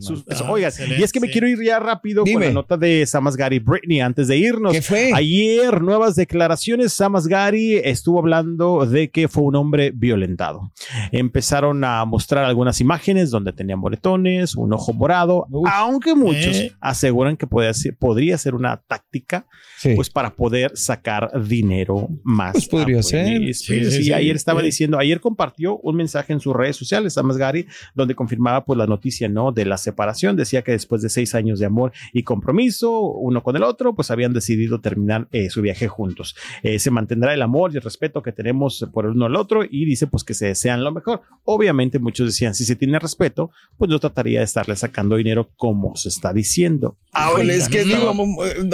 Sus- eso, oigan, y es que me quiero ir ya rápido con la nota de Samas Gary Britney antes de irnos. ¿Qué fue? Ayer, nuevas declaraciones. Samas Gary estuvo hablando de que fue un hombre violentado. Empezaron a mostrar algunas imágenes donde tenían moretones, un ojo morado, aunque muchos Eh. aseguran que puede ser- podría ser una táctica pues para poder sacar dinero más. Pues podría ser. Sí, y sí. ayer estaba Sí. diciendo, ayer compartió un mensaje en sus redes sociales, Samas Gary, donde confirmaba pues la noticia, ¿no? De la separación. Decía que después de seis años de amor y compromiso, uno con el otro, pues habían decidido terminar eh, su viaje juntos. Eh, se mantendrá el amor y el respeto que tenemos por el uno al otro y dice pues que se desean lo mejor. Obviamente muchos decían, si se tiene respeto, pues yo trataría de estarle sacando dinero como se está diciendo. Híjole, es que digo,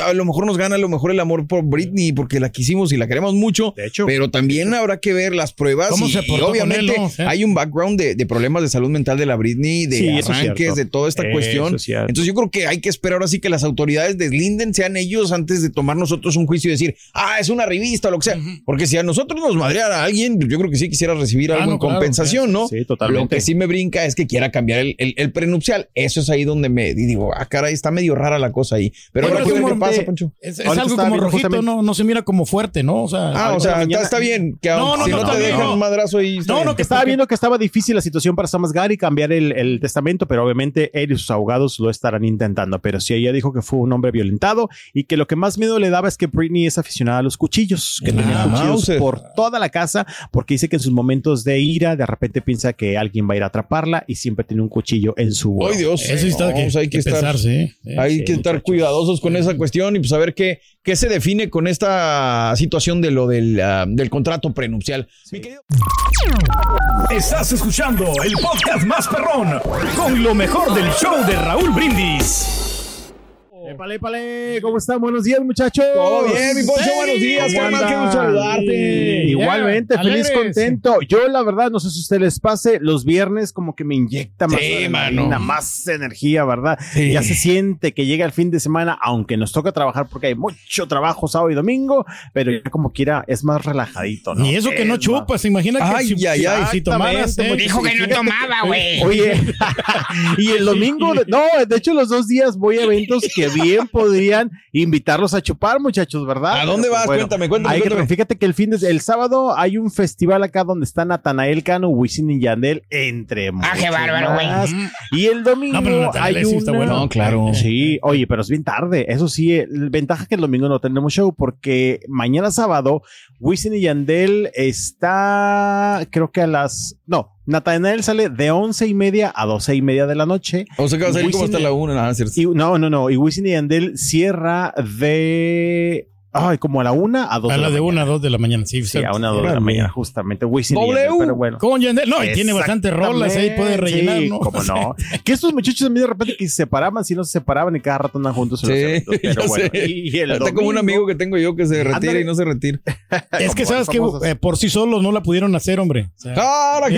a lo mejor nos gana a lo mejor el amor por Britney porque la quisimos y la queremos mucho. De hecho. Pero también habrá que ver las pruebas. ¿Cómo y, se y obviamente él, no? Hay un background de, de problemas de salud mental de la Britney, de Sí, arranques, de toda esta Eso cuestión. es. Entonces yo creo que hay que esperar ahora sí que las autoridades deslinden, sean ellos antes de tomar nosotros un juicio y decir, ah, es una revista o lo que sea. Porque si a nosotros nos madreara alguien, yo creo que sí quisiera recibir Ah, algo no, en claro, compensación, ¿no? Sí, totalmente. Lo que sí me brinca es que quiera cambiar el, el- el prenupcial. Eso es ahí donde me y digo, ah, caray, está medio rara la cosa ahí. Pero que ver es qué como- pasa, Poncho. Es, algo como rojito, no, no se mira como fuerte, ¿no? O sea, Ah, o sea, está, está bien. Que No, no, si no, no, te dejan no. un madrazo ahí. No, no, que Estaba viendo que estaba difícil la situación para Samas Gary cambiar el, el testamento, pero obviamente él y sus abogados lo estarán intentando. Pero sí, ella dijo que fue un hombre violentado y que lo que más miedo le daba es que Britney es aficionada a los cuchillos, que Ah, tenía cuchillos Mauser. por toda la casa, porque dice que en sus momentos de ira, de repente piensa que alguien va a ir a atraparla y siempre tiene un cuchillo en su. Ay, Dios. eso está No, que, hay que que estar- pensarse, ¿eh? Sí. Hay Sí, que estar muchachos. cuidadosos con esa cuestión y pues a ver qué, qué se define con esta situación de lo del, ah, del contrato prenupcial. Mi querido- Estás escuchando el podcast más perrón con lo mejor del show de Raúl Brindis. Épale, épale, ¿cómo están? Buenos días, muchachos. Todo bien, mi Poncho, buenos días, ¿Cómo carnal, qué andan? gusto saludarte. Sí, Igualmente, Yeah, feliz, alegres. contento. Yo, la verdad, no sé si a ustedes les pase, los viernes como que me inyecta más, Sí, adrenalina, más energía, ¿verdad? Sí. Ya se siente que llega el fin de semana, aunque nos toca trabajar porque hay mucho trabajo sábado y domingo, pero ya como quiera es más relajadito, ¿no? Ni eso que no Es chupas, imagina que Ay, si, ay, ay. si tomaras, ¿eh? Dijo que no tomaba, güey. Oye, y el domingo, de- no, de hecho los dos días voy a eventos que bien podrían invitarlos a chupar, muchachos, ¿verdad? ¿A dónde pues, vas? Cuéntame, cuéntame, hay que- cuéntame. fíjate que el fin de, el sábado hay un festival acá donde está Natanael Cano, Wisin y Yandel, entre Ah, qué muchos bárbaro, güey. Y el domingo No, pero hay sí una... está bueno. No, claro. Sí, oye, pero es bien tarde. Eso sí, el ventaja que el domingo no tenemos show porque mañana sábado Wisin y Yandel está, creo que a las, no, Natanael sale de once y media a doce y media de la noche. O sea que va a salir como hasta la una. nada, cierto. No, no, no. Y Wisin y Yandel cierra de, ay, como a la una a dos A de la la de una mañana. a dos de la mañana, sí. Sí, a una a dos de la mañana, justamente. Wisin W. Yandel, pero bueno. Con Yandel, no, y tiene bastantes rolas ahí, puede rellenar, Sí, ¿no? cómo no. que estos muchachos a mí de repente que se separaban, si no se separaban y cada rato andan juntos en los Sí, eventos. Pero bueno, y el Está como un domingo- amigo que tengo yo que se retira Ándale. y no se retira. Es que Como sabes los que eh, por sí solos no la pudieron hacer, hombre. O sea, ¡Ahora sí,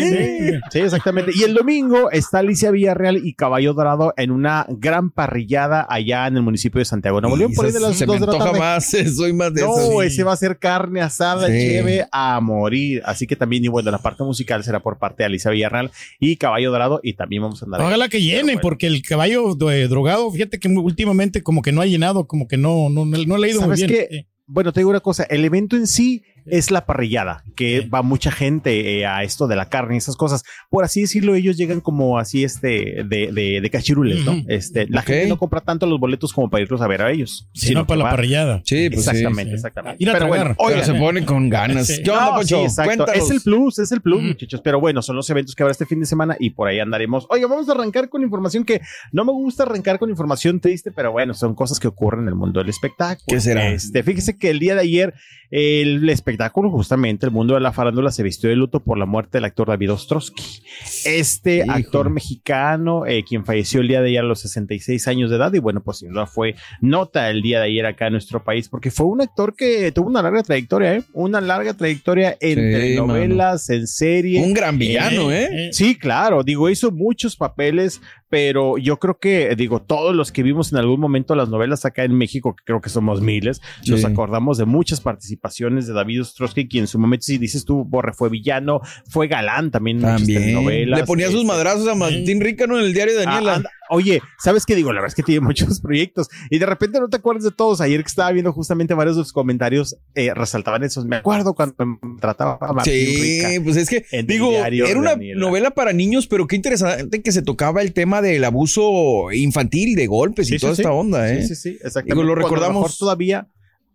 sí. Exactamente. Y el domingo está Alicia Villarreal y Caballo Dorado en una gran parrillada allá en el municipio de Santiago Nuevo León, por ahí de las dos de la tarde. más, eh, soy más de No, esos. ese va a ser carne asada, Sí. cheve a morir. Así que también, y bueno, la parte musical será por parte de Alicia Villarreal y Caballo Dorado. Y también vamos a andar. ahí. Ojalá que bueno. porque el caballo eh, drogado, fíjate que últimamente como que no ha llenado, como que no, no, no le ha ido muy ¿Sabes bien. qué? Sí. bueno, te digo una cosa, el evento en sí es la parrillada, que va mucha gente eh, a esto de la carne y esas cosas. Por así decirlo, ellos llegan como así este de, de, de cachirules, ¿no? Este, la gente no compra tanto los boletos como para irlos a ver a ellos. Sino para la va- parrillada. Sí, pues sí. exactamente, sí. exactamente. Ir a Pero tragar. bueno, Pero oigan, se pone con ganas. Sí. ¿Qué onda, no, sí, exacto. Es el plus, es el plus, muchachos. Pero bueno, son los eventos que habrá este fin de semana y por ahí andaremos. Oiga, vamos a arrancar con información que no me gusta arrancar con información triste, pero bueno, son cosas que ocurren en el mundo del espectáculo. ¿Qué será? Este, fíjese que el día de ayer el espectáculo, justamente el mundo de la farándula, se vistió de luto por la muerte del actor David Ostrowski. Este Híjole. actor mexicano, eh, quien falleció el día de ayer a los 66 años de edad, y bueno, pues sin duda fue nota el día de ayer acá en nuestro país, porque fue un actor que tuvo una larga trayectoria, ¿eh? Una larga trayectoria en Sí, telenovelas, en serie. Un gran villano, ¿eh? Sí, claro, digo, hizo muchos papeles, pero yo creo que, digo, todos los que vimos en algún momento las novelas acá en México, que creo que somos miles, Sí. nos acordamos de muchas participaciones de David Ostrowski, quien en su momento, si dices tú, Borre, fue villano, fue galán también en También. telenovelas. Le ponía sus Este, madrazos a Martín Rícano en el diario de Ah, Daniela. anda. Oye, ¿sabes qué digo? La verdad es que tiene muchos proyectos y de repente no te acuerdas de todos. Ayer que estaba viendo justamente varios de sus comentarios, eh, resaltaban esos. Me acuerdo cuando me trataba a Martín Sí, Rica. pues es que, digo, era una Daniela. novela para niños, pero qué interesante que se tocaba el tema del abuso infantil, de golpes y Sí, toda sí. esta onda, ¿eh? Sí, sí, sí, exactamente. Digo, lo recordamos- mejor todavía.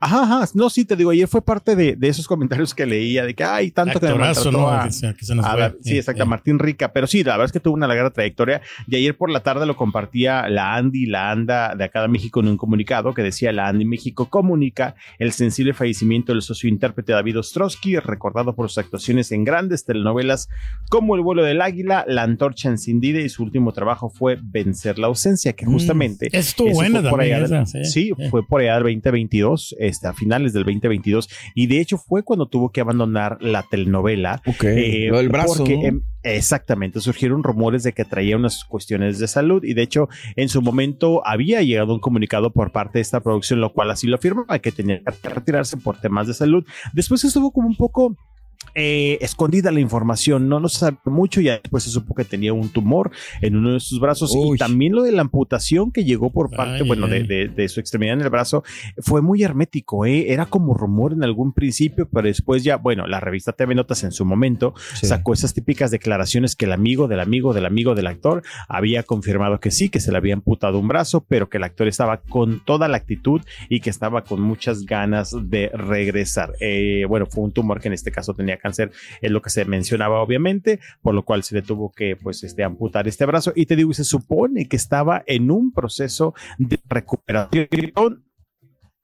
Ajá, ajá. No, sí, te digo, ayer fue parte de, de esos comentarios que leía de que hay tanto que me Actorazo, maltrató ¿no? a- Que se, que se nos a fue. la- sí, exacto, a Martín Rica. Pero sí, la verdad es que tuvo una larga trayectoria. Y ayer por la tarde lo compartía la Andy, la ANDA de acá de México en un comunicado que decía: La Andy México comunica el sensible fallecimiento del socio intérprete David Ostrowski, recordado por sus actuaciones en grandes telenovelas como El vuelo del águila, La antorcha encendida y su último trabajo fue Vencer la ausencia, que Mm, justamente. Estuvo buena fue por allá esa, del- sí, fue por allá del 2022, este, a finales del 2022. Y de hecho fue cuando tuvo que abandonar la telenovela. Ok. eh, Lo del brazo. porque, ¿no? em, exactamente, surgieron rumores de que traía unas cuestiones de salud y de hecho en su momento había llegado un comunicado por parte de esta producción, lo cual así lo afirmaba, que tenía que retirarse por temas de salud. Después estuvo como un poco eh, escondida la información, no lo sabe mucho, ya después se supo que tenía un tumor en uno de sus brazos Uy. y también lo de la amputación que llegó por parte, Ay, bueno, de, ay. de- de su extremidad en el brazo, fue muy hermético, ¿eh? era como rumor en algún principio, pero después ya, bueno, la revista TV Notas en su momento Sí. sacó esas típicas declaraciones que el amigo del amigo del amigo del actor había confirmado que sí, que se le había amputado un brazo, pero que el actor estaba con toda la actitud y que estaba con muchas ganas de regresar. Eh, bueno, fue un tumor que en este caso tenía cáncer, es lo que se mencionaba obviamente, por lo cual se le tuvo que pues este amputar este brazo y te digo, y se supone que estaba en un proceso de recuperación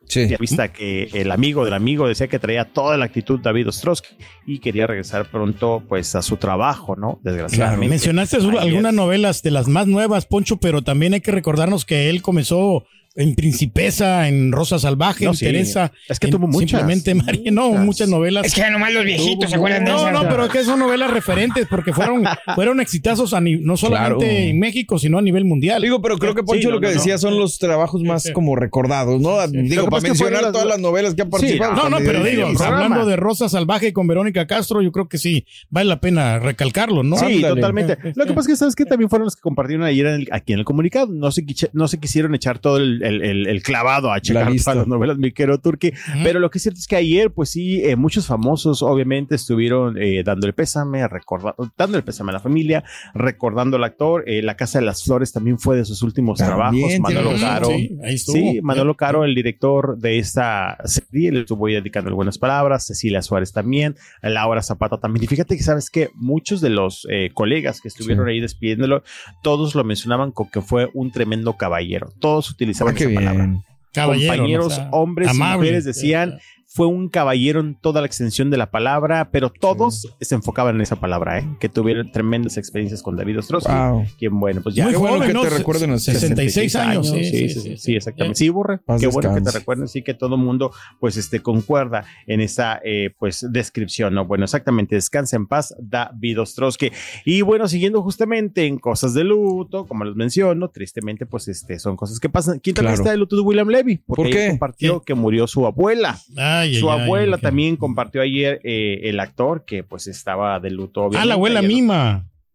Sí. y a vista que el amigo del amigo decía que traía toda la actitud David Ostrowski y quería regresar pronto pues a su trabajo, ¿no? Desgraciadamente. Mencionaste algunas novelas de las más nuevas, Poncho, pero también hay que recordarnos que él comenzó en Principesa, en Rosa Salvaje, No, en sí. Teresa. Es que en tuvo muchas. Simplemente María, no, Muchas. muchas novelas. Es que nomás los viejitos se acuerdan de No, esas. no, pero que son novelas referentes porque fueron, fueron exitazos a ni- no solamente Claro. en México, sino a nivel mundial. Digo, pero creo que Poncho Sí, no, lo que no, no. decía son los trabajos más Sí. como recordados, ¿no? Digo, para es mencionar fueron las- todas las novelas que han participado. no, no, pero digo, hablando de Rosa Salvaje con Verónica Castro, yo creo que sí, vale la pena recalcarlo, ¿no? Sí, Ándale. totalmente. Lo que pasa es que sabes que también fueron los que compartieron ayer en el- aquí en el comunicado. No se, quiche- no se quisieron echar todo el, el- el- el clavado a checar todas las novelas Miquero Turki. Pero lo que es cierto es que ayer, pues sí, eh, muchos famosos obviamente estuvieron eh, dando el pésame, recordando, dando el pésame a la familia, recordando al actor. Eh, la Casa de las Flores también fue de sus últimos También, trabajos. Manolo Caro. Sí, ahí estuvo. Sí, Manolo Caro, el director de esta serie, le estuvo ahí dedicando algunas palabras, Cecilia Suárez también, Laura Zapata también. Y fíjate que sabes que muchos de los eh, colegas que estuvieron Sí. ahí despidiéndolo, todos lo mencionaban con que fue un tremendo caballero. Todos utilizaban Ah, qué esa palabra. Compañeros, ¿no? O sea, hombres y mujeres decían, fue un caballero en toda la extensión de la palabra, pero todos se enfocaban en esa palabra, ¿eh? que tuvieron tremendas experiencias con David Ostrowski. Wow. Quien, bueno, pues ya. Muy Qué bueno joven, que ¿no? te recuerden así. 66 años, sí, sí, sí, sí, sí, exactamente. Sí, Burra, Paz qué bueno que te recuerden, sí, que todo el mundo, pues, este, concuerda en esa, eh, pues, descripción, ¿no? Bueno, exactamente, descansa en paz, David Ostrowski. Y bueno, siguiendo justamente en cosas de luto, como les menciono, tristemente, pues, este, son cosas que pasan. ¿Quién también Claro. está de luto de William Levy? Porque ¿Por qué? compartió que murió su abuela. Ay, Su ay, abuela también compartió ayer eh, el actor que, pues, estaba de luto. Ah, la abuela Ayer-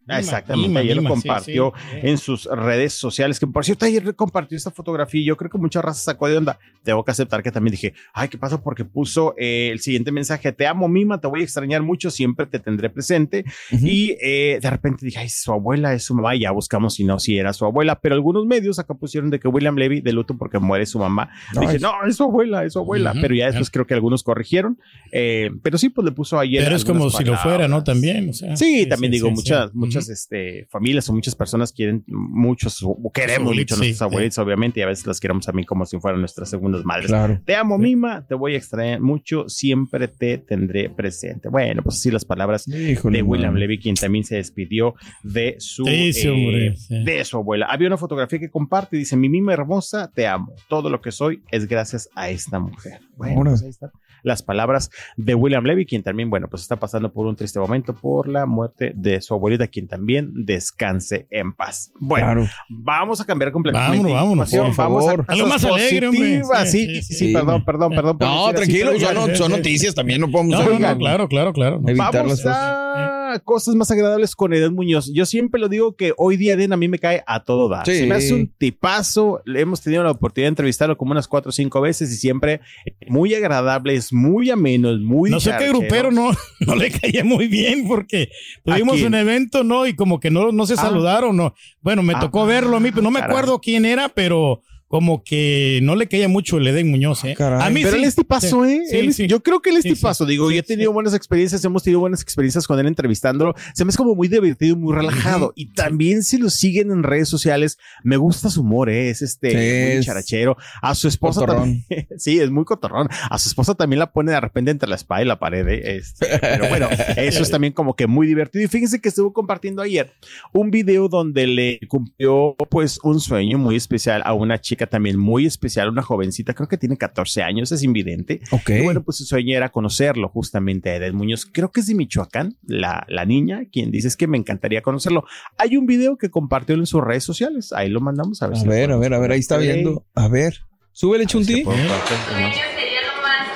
mima. Exactamente, ayer lo Ima, sí, compartió sí. en sus redes sociales, que por cierto ayer compartió esta fotografía y yo creo que mucha raza sacó de onda. Tengo que aceptar que también dije, ay, ¿qué pasa? Porque puso eh, el siguiente mensaje, te amo Mima, te voy a extrañar mucho, siempre te tendré presente. Y eh, de repente dije, ay, su abuela es su mamá, y ya buscamos si no, si era su abuela, pero algunos medios acá pusieron de que William Levy de luto porque muere su mamá. No, dije, es- no, es su abuela, es su abuela, Ujú, pero ya después creo que algunos corrigieron, eh, pero sí, pues le puso ayer. Pero es como si lo fuera, ¿no? También, o sea. Sí, también digo, muchas, sí. Muchas este, familias o muchas personas quieren muchos, o queremos mucho a nuestros abuelitos, obviamente, y a veces las queremos a mí como si fueran nuestras segundas madres. Claro. Te amo, Mima, te voy a extrañar mucho, siempre te tendré presente. Bueno, pues sí, las palabras Híjole, de William. Levy, quien también se despidió de su, Sí, sí, eh, hombre, sí. de su abuela. Había una fotografía que comparte y dice, mi Mima hermosa, te amo. Todo lo que soy es gracias a esta mujer. Bueno, pues ahí están las palabras de William Levy, quien también, bueno, pues está pasando por un triste momento por la muerte de su abuelita, quien también descanse en paz. Bueno, Claro. vamos a cambiar completamente. Vámonos, vámonos, por vamos a favor. Algo más alegre, hombre. Sí, Sí, sí, perdón, perdón, perdón. No, tranquilo, son, son noticias también, no podemos No, no, no, claro, claro, claro. evitar Vamos las cosas. a cosas más agradables con Eden Muñoz. Yo siempre lo digo que hoy día Eden a mí me cae a todo dar. Sí. Se me hace un tipazo. Le hemos tenido la oportunidad de entrevistarlo como unas cuatro o cinco veces y siempre muy agradable, es muy ameno, es muy No sé qué grupero no, no le caía muy bien porque tuvimos un evento, ¿no? Y como que no, no se Ah. saludaron, ¿no? Bueno, me Ah, tocó verlo a mí, pero no me caray. acuerdo quién era, pero como que no le caía mucho el Eden Muñoz, ¿eh? Caray. A mí Pero sí. él es tipazo, ¿eh? sí, Él sí. Yo creo que él es tipazo. Digo, yo he tenido buenas experiencias, hemos tenido buenas experiencias con él entrevistándolo. Se me es como muy divertido y muy relajado. Y también si lo siguen en redes sociales, me gusta su humor, ¿eh? Es este muy es charachero. A su esposa cotorrón. también. sí, es muy cotorrón. A su esposa también la pone de repente entre la espada y la pared. ¿eh? Este, pero bueno, eso es también como que muy divertido. Y fíjense que estuvo compartiendo ayer un video donde le cumplió pues un sueño muy especial a una chica también muy especial, una jovencita, creo que tiene 14 años, es invidente. Ok. Y bueno, pues su sueño era conocerlo justamente a Edel Muñoz. Creo que es de Michoacán, la, la niña, quien dice es que me encantaría conocerlo. Hay un video que compartió en sus redes sociales. Ahí lo mandamos a ver. A si ver, a ver, a ver, ahí está viendo. A ver. Súbele, Chunti. Sueño sería lo más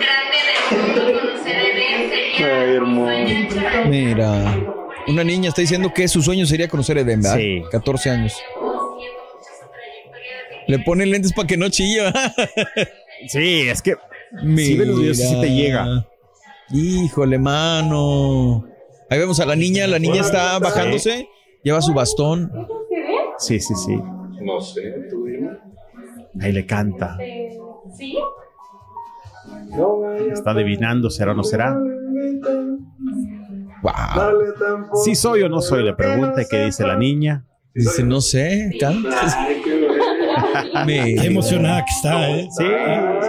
grande del mundo, conocer a sería Ay, realidad. Mira. Una niña está diciendo que su sueño sería conocer a Eden, ¿verdad? Sí. 14 años. Le ponen lentes para que no chille. Sí, es que Sí, ve los videos y sí te llega. Híjole, mano. Ahí vemos a la niña. La niña está bajándose. Lleva su bastón. sí, sí, sí. No sé, tú dime. Ahí le canta. ¿Sí? Está adivinando, será o no será. Wow. Si soy o no soy, le pregunta y qué dice la niña. Dice, no sé. canta. Qué emocionada que está, ¿eh? Sí.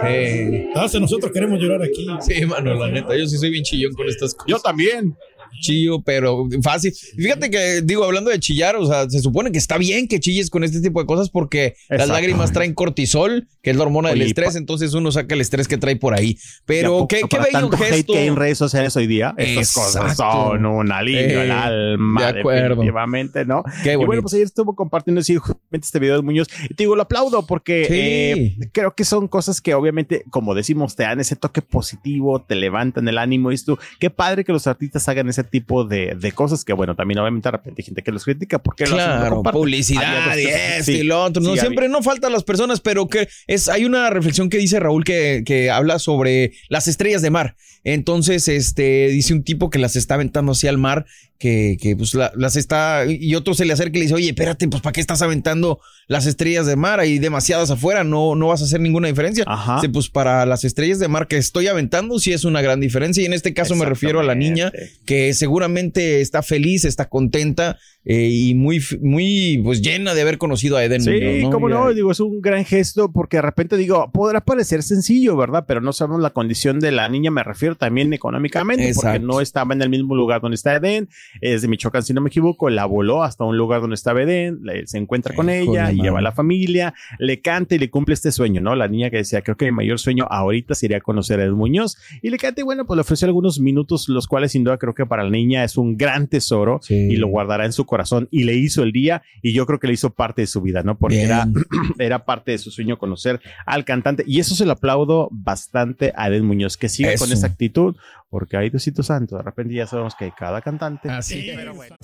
Sí. Hasta nosotros queremos llorar aquí. Sí, mano, la neta. Yo sí soy bien chillón con estas cosas. Yo también. Chillo, pero fácil. Fíjate que, digo, hablando de chillar, o sea, se supone que está bien que chilles con este tipo de cosas porque las lágrimas traen cortisol, que es la hormona del estrés, entonces uno saca el estrés que trae por ahí. ¿Y a Pero qué, qué bello tanto hate gesto. que hay en redes sociales hoy día. Estas cosas son un alivio al Eh, alma, de acuerdo. definitivamente, ¿no? Qué Y bueno, pues ayer estuvo compartiendo este video de Muñoz. Y te digo, lo aplaudo porque Sí. eh, creo que son cosas que obviamente, como decimos, te dan ese toque positivo, te levantan el ánimo. Y esto, qué padre que los artistas hagan ese tipo de, de cosas que, bueno, también obviamente de repente hay gente que los critica porque lo lo Claro, comparten. publicidad y esto sí, y lo otro. No sí, siempre no faltan las personas, pero que es hay una reflexión que dice Raúl que, que habla sobre las estrellas de mar. Entonces, este dice un tipo que las está aventando hacia el mar, que, que pues la- las está y otro se le acerca y le dice, "Oye, espérate, pues ¿para qué estás aventando las estrellas de mar? Hay demasiadas afuera, no no vas a hacer ninguna diferencia." Ajá. Dice, pues para las estrellas de mar que estoy aventando sí es una gran diferencia y en este caso me refiero a la niña que seguramente está feliz, está contenta eh, y muy, muy pues llena de haber conocido a Eden. Sí, Muñoz, cómo Mira, no, digo, es un gran gesto porque de repente digo, podrá parecer sencillo, ¿verdad? Pero no sabemos la condición de la niña, me refiero también económicamente, porque no estaba en el mismo lugar donde está Eden, es de Michoacán, si no me equivoco, la voló hasta un lugar donde estaba Eden, le- se encuentra con Híjole, ella, mano. lleva a la familia, le canta y le cumple este sueño, ¿no? La niña que decía, creo que mi mayor sueño ahorita sería conocer a Eden Muñoz, y le canta y bueno, pues le ofreció algunos minutos, los cuales sin duda creo que para la niña es un gran tesoro Sí. y lo guardará en su corazón y le hizo el día y yo creo que le hizo parte de su vida, ¿no? Porque Bien. era, era parte de su sueño conocer al cantante y eso se lo aplaudo bastante a Eden Muñoz, que siga con esa actitud, porque hay Diosito Santo, de repente ya sabemos que cada cantante... Así.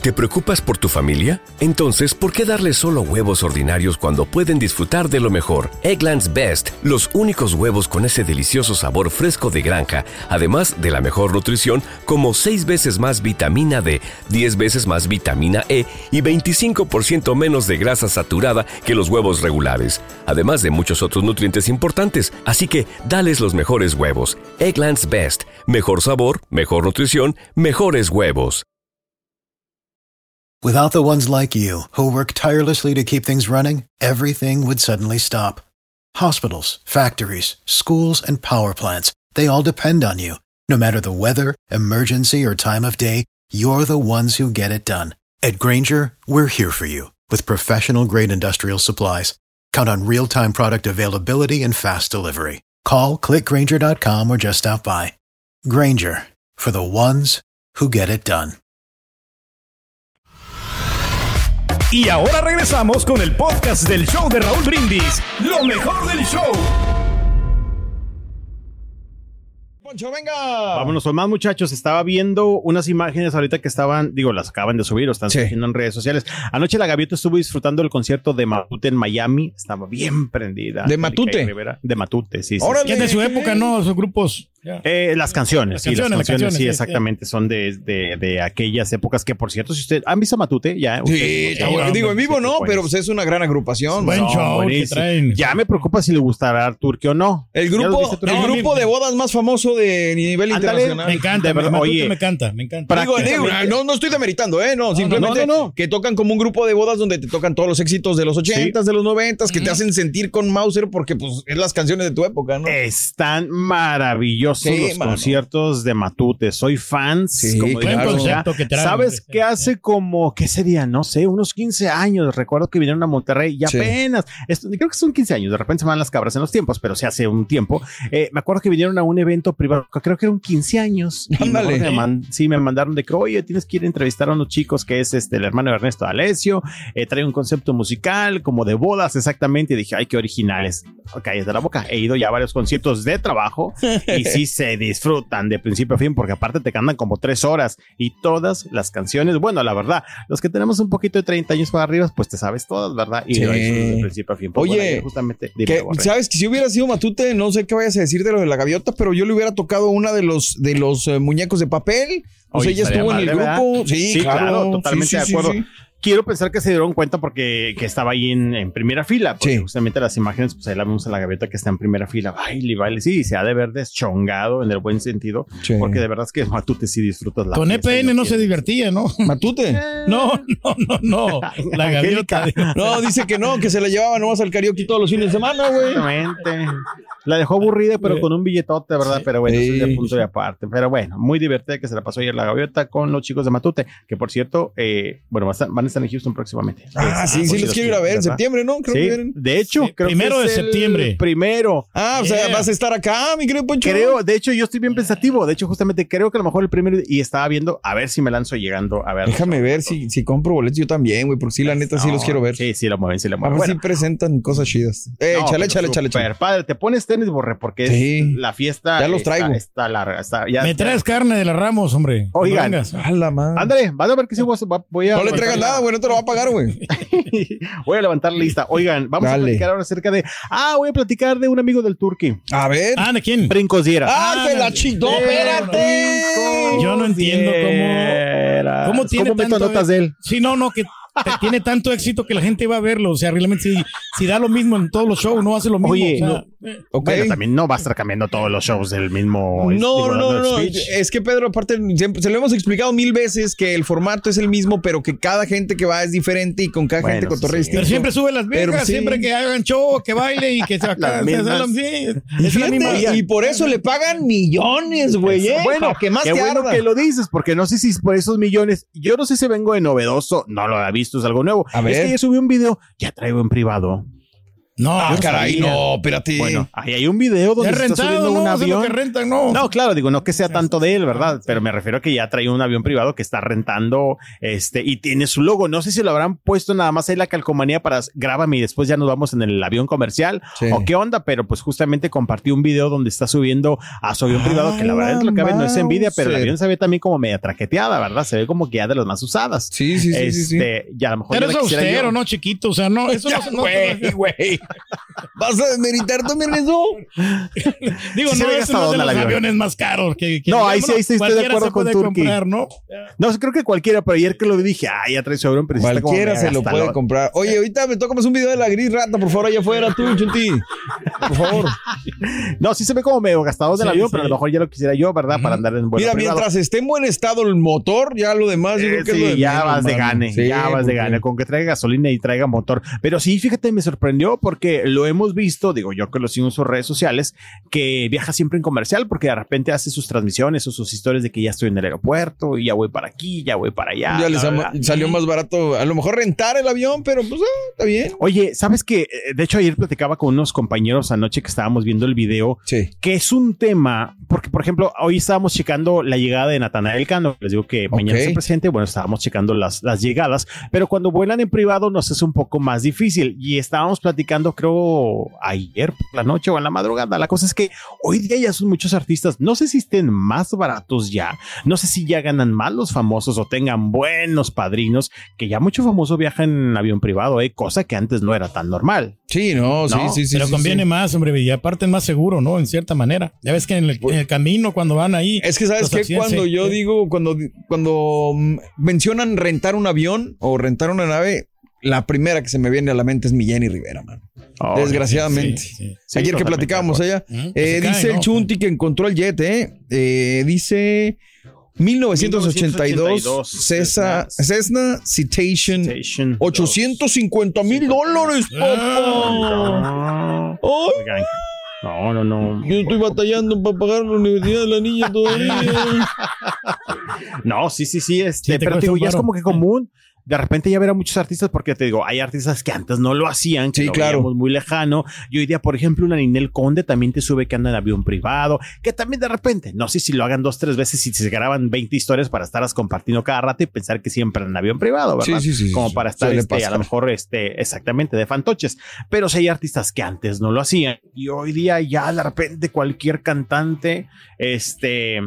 ¿Te preocupas por tu familia? Entonces, ¿por qué darles solo huevos ordinarios cuando pueden disfrutar de lo mejor? Eggland's Best, los únicos huevos con ese delicioso sabor fresco de granja, además de la mejor nutrición, como 6 veces más vitamina D, 10 veces más vitamina E y 25% menos de grasa saturada que los huevos regulares, además de muchos otros nutrientes importantes. Así que, dales los mejores huevos. Eggland's Best, mejor sabor, mejor nutrición, mejores huevos. Without the ones like you, who work tirelessly to keep things running, everything would suddenly stop. Hospitals, factories, schools, and power plants, they all depend on you. No matter the weather, emergency, or time of day, you're the ones who get it done. At Granger, we're here for you with professional grade industrial supplies. Count on real time product availability and fast delivery. Call clickgranger.com or just stop by. Granger for the ones who get it done. Y ahora regresamos con el podcast del show de Raúl Brindis. Lo mejor del show. Poncho, venga. Vámonos con más muchachos. Estaba viendo unas imágenes ahorita que estaban, digo, las acaban de subir o están Sí. subiendo en redes sociales. Anoche la Gaviota estuvo disfrutando del concierto de Matute en Miami. Estaba bien prendida. ¿De Matute? Rivera. De Matute, sí. sí, Órale. sí. Que es de su época, ¿no? Esos grupos. Eh, las canciones, Las sí, las canciones, las canciones, canciones, sí, sí, exactamente. Son de, de, de aquellas épocas que, por cierto, si usted han visto a Matute, ya. Sí, ya, bueno. digo, en vivo no, pues, pero pues es una gran agrupación. Buen ¿no? show que traen. Ya me preocupa si le gustará a Turque o no. El ¿Ya lo grupo, el No, grupo mi- de bodas más famoso de nivel Ándale. internacional. Me encanta, De verdad, oye, me encanta, me encanta. Digo, digo, no, no estoy demeritando, ¿eh? No, simplemente no, no. que tocan como un grupo de bodas donde te tocan todos los éxitos de los 80s, de los 90s, que te hacen sentir con Mauser porque pues es las canciones de tu época, ¿no? Están maravillosos Sí, los mano. conciertos de Matute. Soy fans. Sí, como claro. que traen. ¿Sabes qué hace como, qué sería? No sé, unos 15 años. Recuerdo que vinieron a Monterrey y Sí. apenas, esto, creo que son 15 años. De repente se van las cabras en los tiempos, pero se hace un tiempo. Eh, me acuerdo que vinieron a un evento privado, creo que eran 15 años. Ándale. me man- sí, me mandaron de que, oye, tienes que ir a entrevistar a unos chicos que es este, el hermano de Ernesto Alessio. Eh, trae un concepto musical como de bodas exactamente. Y dije, ay, qué originales. Cállate la boca. He ido ya a varios conciertos de trabajo y sí se disfrutan de principio a fin porque aparte te cantan como tres horas y todas las canciones, bueno, la verdad, los que tenemos un poquito de 30 años para arriba, pues te sabes todas, ¿verdad? Y Sí. lo de principio a fin. Pues, Oye, bueno, justamente, dime, Que. Sabes que si hubiera sido Matute, no sé qué vayas a decir de lo de la gaviota, pero yo le hubiera tocado una de los de los eh, muñecos de papel. O sea, Oye, ella estuvo en el grupo. Sí, Sí, claro, claro, totalmente Sí, sí, de sí, acuerdo. Quiero pensar que se dieron cuenta porque que estaba ahí en, en primera fila, porque Sí. justamente las imágenes, pues ahí la vemos a la gaviota que está en primera fila, baile, baile, sí, se ha de ver deschongado en el buen sentido, Sí. porque de verdad es que Matute sí disfrutas la Con EPN lo no se quieres. divertía, ¿no? Matute. No, no, no, no. La gaviota. No, dice que no, que se la llevaba nomás al karaoke todos los fines de semana, güey. Exactamente. La dejó aburrida, pero con un billetote, ¿verdad? Pero bueno, eso es de Sí. punto de aparte. Pero bueno, muy divertida que se la pasó ayer la gaviota con los chicos de Matute, que por cierto, eh, bueno, van a estar- van a estar en Houston próximamente. Ah, sí, sí, si los quiero ir a ver en septiembre, ¿no? Creo que Sí, vienen. de hecho, Sí, creo primero que de es el septiembre. Primero. Ah, o sea, vas a estar acá, mi querido Poncho. Creo, de hecho, yo estoy bien pensativo. De hecho, justamente creo que a lo mejor el primero y estaba viendo a ver si me lanzo llegando a ver. Déjame ver si, si compro boletos yo también, güey, porque sí, la neta, sí los quiero ver. Sí, sí, lo mueven, sí lo A mueven. ver si presentan cosas chidas. Eh, no, échale, échale, súper échale. padre. Te pones tenis, borre, porque es Sí. la fiesta. Ya los está- traigo. Está, larga. Está, ya, Me traes carne de la Ramos, hombre. Oigan. No vengas. A la madre. Ándale, vas a ver que sí voy a, No le entregas nada, güey, no te lo va a pagar, güey. voy a levantar la lista. Oigan, vamos Dale. a platicar ahora acerca de. Ah, voy a platicar de un amigo del Turqui. A ver. Ah, ¿de quién? Brincos Diera. ¡Ah, te la chingó! ¡Espérate! Yo no entiendo cómo- ¿Cómo tiene meto tanto notas de él? Sí, no, no, que tiene tanto éxito que la gente va a verlo. O sea, realmente si, si da lo mismo en todos los shows, no hace lo mismo. Oye, o sea, no. eh, también no va a estar cambiando todos los shows del mismo. No, digo, no, no. Es que Pedro, aparte, se lo hemos explicado mil veces que el formato es el mismo, pero que cada gente que va es diferente y con cada Bueno, gente cotorrea sí. Pero siempre sube las Pero viejas, sí. siempre que hagan show, que baile y que se sí, Y, por eso le pagan millones, güey. ¿eh? Bueno, que más qué te bueno arda. que lo dices, porque no sé si por esos millones, yo no sé si vengo de novedoso, no lo había visto, es algo nuevo. A ver. Es que yo subí un video, ya traigo en privado. No, Ah, caray, sabía. no, espérate. Bueno, ahí hay un video donde Es se está subiendo un no, lo avión. que rentan, no. No, claro, digo, no que sea tanto de él, ¿verdad? Pero me refiero a que ya trae un avión privado que está rentando, este, y tiene su logo. No sé si lo habrán puesto nada más ahí la calcomanía para grábame y después ya nos vamos en el avión comercial Sí. o qué onda, pero pues justamente compartió un video donde está subiendo a su avión privado, que la ¡A verdad es lo que la ve, no es envidia, pero el avión se ve también como media traqueteada, ¿verdad? Se ve como que ya de las más usadas. Sí, sí, sí, sí, sí. Este, ya a lo mejor Pero es austero, yo. ¿no? Chiquito, o sea, no, eso no, no Güey, güey. ¿Vas a demeritar también eso? Digo, Sí no es uno de el los avión. aviones más caros que, que No, ahí sí, ahí sí estoy de acuerdo se con puede Turki. ¿no? No, creo que cualquiera, pero ayer que lo vi dije, ay, ya trae su avión, pero Cualquiera se lo puede comprar. Oye, ahorita me toca más un video de la gris rata, por favor, allá afuera, tú, Chunti. Por favor. No, sí se ve como medio gastado del Sí, avión, sí. pero a lo mejor ya lo quisiera yo, ¿verdad? Para andar en vuelo Mira, privado. mientras esté en buen estado el motor, ya lo demás, yo Eh, creo que es sí, lo de ya menos, vas de gane, ya vas de gane, con que traiga gasolina y traiga motor. Pero sí, fíjate, me sorprendió porque lo hemos visto, digo yo que lo sigo en sus redes sociales, que viaja siempre en comercial porque de repente hace sus transmisiones o sus historias de que ya estoy en el aeropuerto y ya voy para aquí, ya voy para allá. Ya les salió más barato, a lo mejor rentar el avión, pero pues ah, está bien. Oye, ¿sabes qué? Eh, De hecho, ayer platicaba con unos compañeros anoche que estábamos viendo el video Sí. que es un tema, porque por ejemplo, hoy estábamos checando la llegada de Natanael Cano, les digo que mañana Ok. es el presidente, bueno, estábamos checando las, las llegadas, pero cuando vuelan en privado nos es un poco más difícil y estábamos platicando, creo, ayer por la noche o en la madrugada. La cosa es que hoy día ya son muchos artistas, no sé si estén más baratos ya, no sé si ya ganan más los famosos o tengan buenos padrinos, que ya mucho famoso viaja en avión privado, eh, cosa que antes no era tan normal. Sí, no, sí, No, sí, sí. Pero sí, conviene sí. más, hombre, y aparte es más seguro, ¿no? En cierta manera. Ya ves que en el, en el camino, cuando van ahí. Es que, ¿sabes qué? accidentes, Cuando yo digo, cuando, cuando mencionan rentar un avión o rentar una nave, la primera que se me viene a la mente es mi Jenny Rivera, man. Oh, Desgraciadamente. Sí, sí. Sí, Ayer que platicábamos allá, eh, cae, dice el ¿no? Chunti que encontró el jet, ¿eh? Eh, dice 1982 Cessna, Cessna Citation Station 850 mil dólares, papá. No, no, no. yo estoy batallando para pagar la universidad de la niña todavía. No, sí, sí, sí. Este, Sí, pero digo, ya es como que común. De repente ya ver a muchos artistas, porque te digo, hay artistas que antes no lo hacían, que Sí, lo claro. muy lejano. Y hoy día, por ejemplo, una Ninel Conde también te sube que anda en avión privado, que también de repente, no sé si lo hagan dos, tres veces y se graban 20 historias para estarlas compartiendo cada rato y pensar que siempre en avión privado, ¿verdad? Sí, sí, sí, Como para estar este, a lo mejor este, exactamente de fantoches. Pero sí hay artistas que antes no lo hacían y hoy día ya de repente cualquier cantante, este,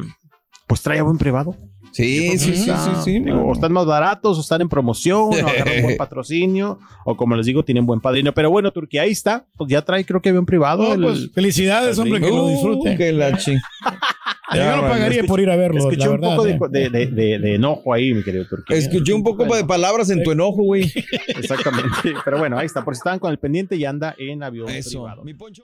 pues trae avión privado. Sí, sí, sí, sí, sí. Digo, o están más baratos, o están en promoción, o agarran buen patrocinio, o como les digo, tienen buen padrino. Pero bueno, Turquía, ahí está. Pues ya trae, creo que avión privado. El- pues, felicidades, hombre, que lo Uh, disfrute. que la chi- Yo no pagaría escuché- por ir a verlo, Escuché la un poco de, eh. de- de- de- de enojo ahí, mi querido Turquía. Escuché un poco de palabras en tu enojo, güey. Exactamente. Pero bueno, ahí está. Por si estaban con el pendiente, y anda en avión Eso. privado. Mi poncho.